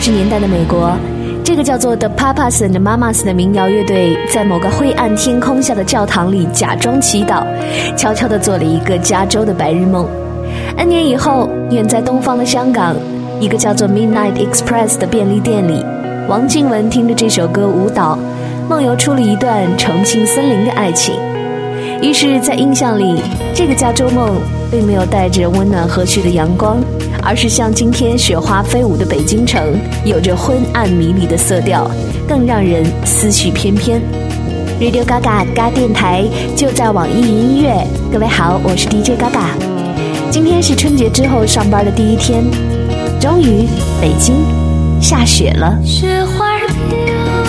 六十年代的美国，这个叫做 The Papas and Mamas 的民谣乐队，在某个灰暗天空下的教堂里假装祈祷，悄悄地做了一个加州的白日梦。N 年以后，远在东方的香港，一个叫做 Midnight Express 的便利店里，王静雯听着这首歌舞蹈，梦游出了一段重庆森林的爱情。于是，在印象里，这个加州梦并没有带着温暖和煦的阳光，而是像今天雪花飞舞的北京城，有着昏暗迷离的色调，更让人思绪翩翩。Radio Gaga 嘎电台就在网易云音乐。各位好，我是 DJ Gaga。今天是春节之后上班的第一天，终于北京下雪了。雪花飘，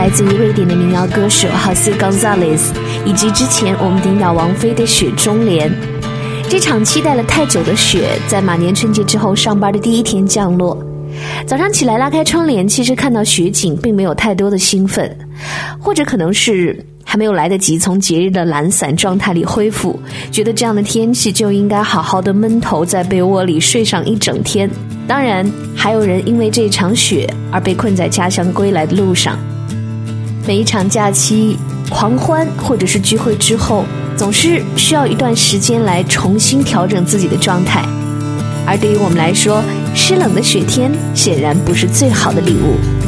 来自于瑞典的民谣歌手 Jose Gonzalez，以及之前我们顶到王菲的《雪中莲》。这场期待了太久的雪，在马年春节之后上班的第一天降落。早上起来拉开窗帘，其实看到雪景并没有太多的兴奋，或者可能是还没有来得及从节日的懒散状态里恢复，觉得这样的天气就应该好好的闷头在被窝里睡上一整天。当然，还有人因为这场雪而被困在家乡归来的路上。每一场假期狂欢或者是聚会之后，总是需要一段时间来重新调整自己的状态。而对于我们来说，湿冷的雪天显然不是最好的礼物。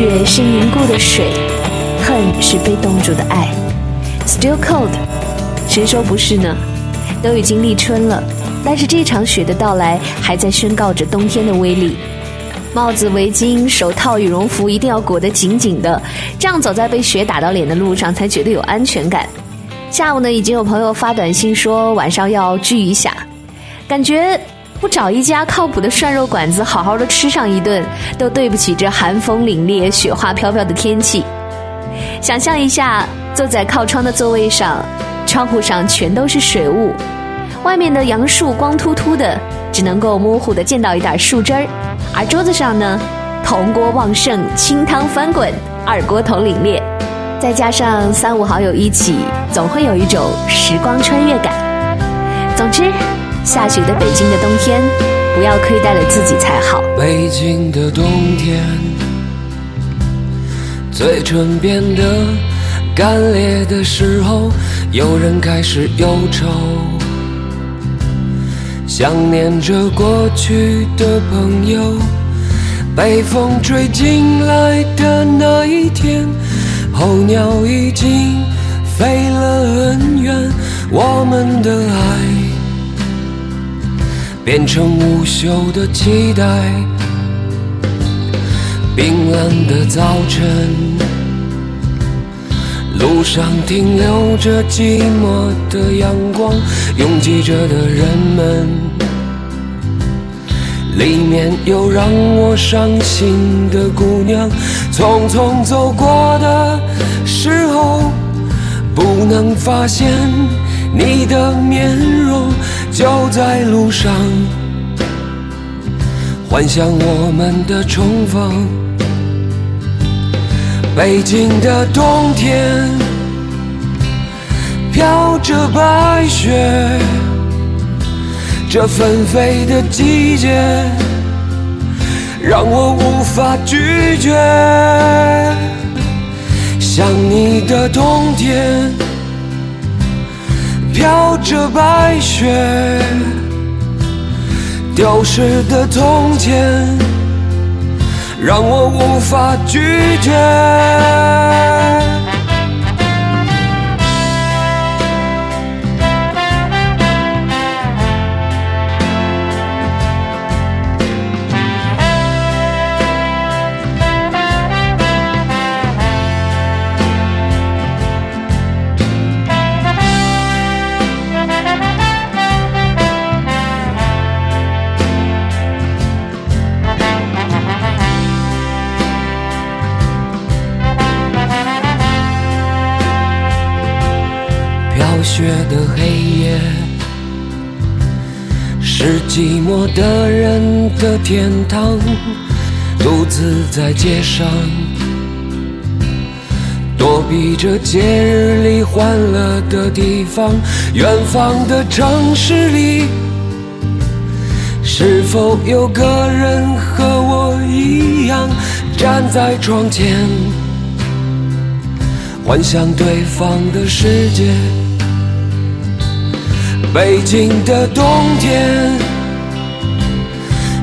雪是凝固的水，恨是被冻住的爱。Still cold，谁说不是呢？都已经立春了，但是这场雪的到来还在宣告着冬天的威力。帽子、围巾、手套、羽绒服一定要裹得紧紧的，这样走在被雪打到脸的路上才觉得有安全感。下午呢，已经有朋友发短信说晚上要聚一下，感觉不找一家靠谱的涮肉馆子好好的吃上一顿，都对不起这寒风凛冽、雪花飘飘的天气。想象一下，坐在靠窗的座位上，窗户上全都是水雾，外面的杨树光秃秃的，只能够模糊的见到一点树枝儿，而桌子上呢，铜锅旺盛，清汤翻滚，二锅头凛冽，再加上三五好友一起，总会有一种时光穿越感。总之，下雪的北京的冬天，不要亏待了自己才好。北京的冬天，嘴唇变得干裂的时候，有人开始忧愁，想念着过去的朋友。北风吹进来的那一天，候鸟已经飞了很远，我们的爱。变成无休的期待。冰冷的早晨，路上停留着寂寞的阳光，拥挤着的人们，里面有让我伤心的姑娘，匆匆走过的时候，不能发现你的面容，就在路上，幻想我们的重逢。北京的冬天，飘着白雪，这纷飞的季节，让我无法拒绝。想你的冬天，飘着白雪，丢失的从前。让我无法拒绝。的人的天堂。独自在街上，躲避着节日里欢乐的地方。远方的城市里，是否有个人和我一样站在窗前，幻想对方的世界？北京的冬天，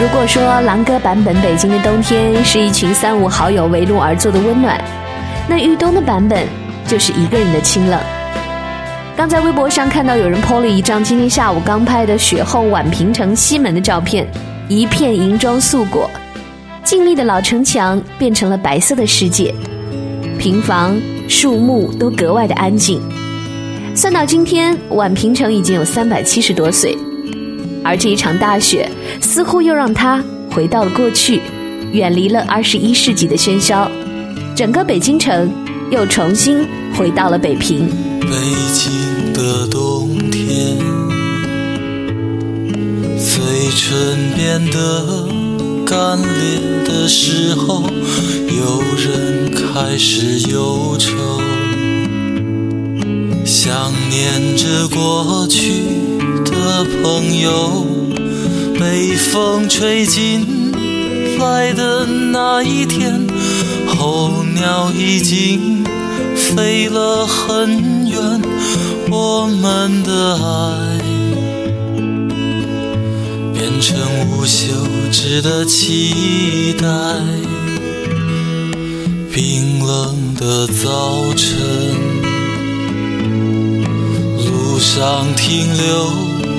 如果说狼哥版本《北京的冬天》是一群三五好友围炉而坐的温暖，那豫东的版本就是一个人的清冷。刚在微博上看到有人 PO 了一张今天下午刚拍的雪后宛平城西门的照片，一片银装素裹，静谧的老城墙变成了白色的世界，平房、树木都格外的安静。算到今天，宛平城已经有三百七十多岁，而这一场大雪似乎又让他回到了过去，远离了二十一世纪的喧嚣，整个北京城又重新回到了北平。北京的冬天，嘴唇变得干裂的时候，有人开始忧愁，想念着过去的朋友，被风吹进来的那一天，候鸟已经飞了很远，我们的爱。变成无休止的期待。冰冷的早晨，路上停留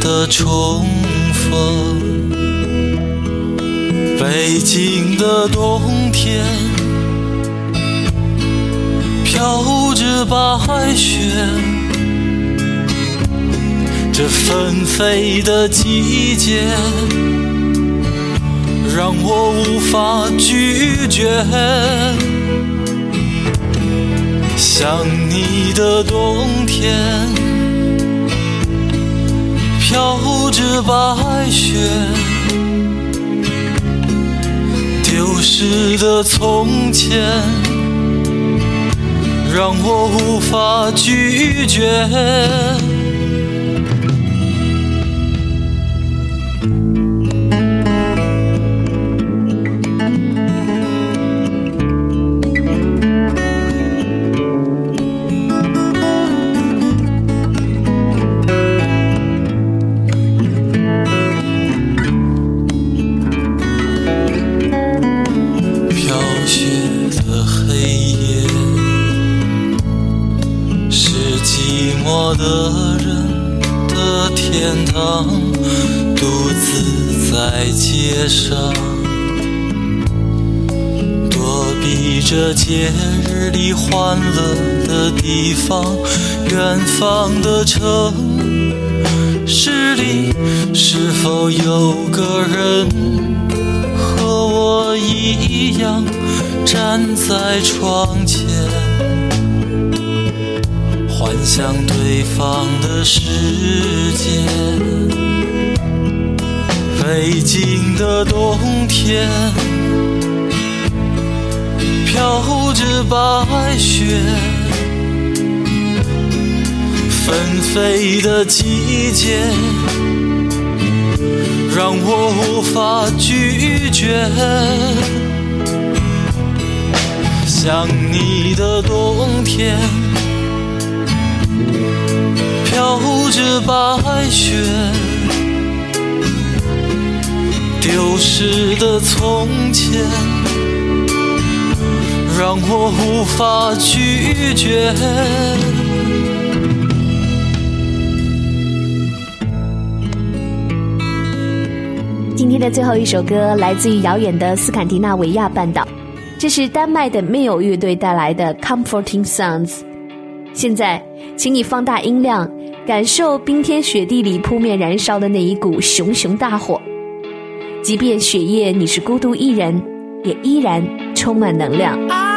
的重逢。北京的冬天，飘着白雪。这纷飞的季节，让我无法拒绝。想你的冬天，飘着白雪，丢失的从前，让我无法拒绝。堂。独自在街上，躲避着节日里欢乐的地方。远方的城市里，是否有个人？和我一样站在窗前，幻想对方的世界。北京的冬天，飘着白雪，纷飞的季节。让我无法拒绝。想你的冬天，飘着白雪，丢失的从前，让我无法拒绝。今天的最后一首歌来自于遥远的斯堪的纳维亚半岛，这是丹麦的 m i l 乐队带来的《Comforting Sounds》。现在，请你放大音量，感受冰天雪地里扑面燃烧的那一股熊熊大火。即便雪夜你是孤独一人，也依然充满能量。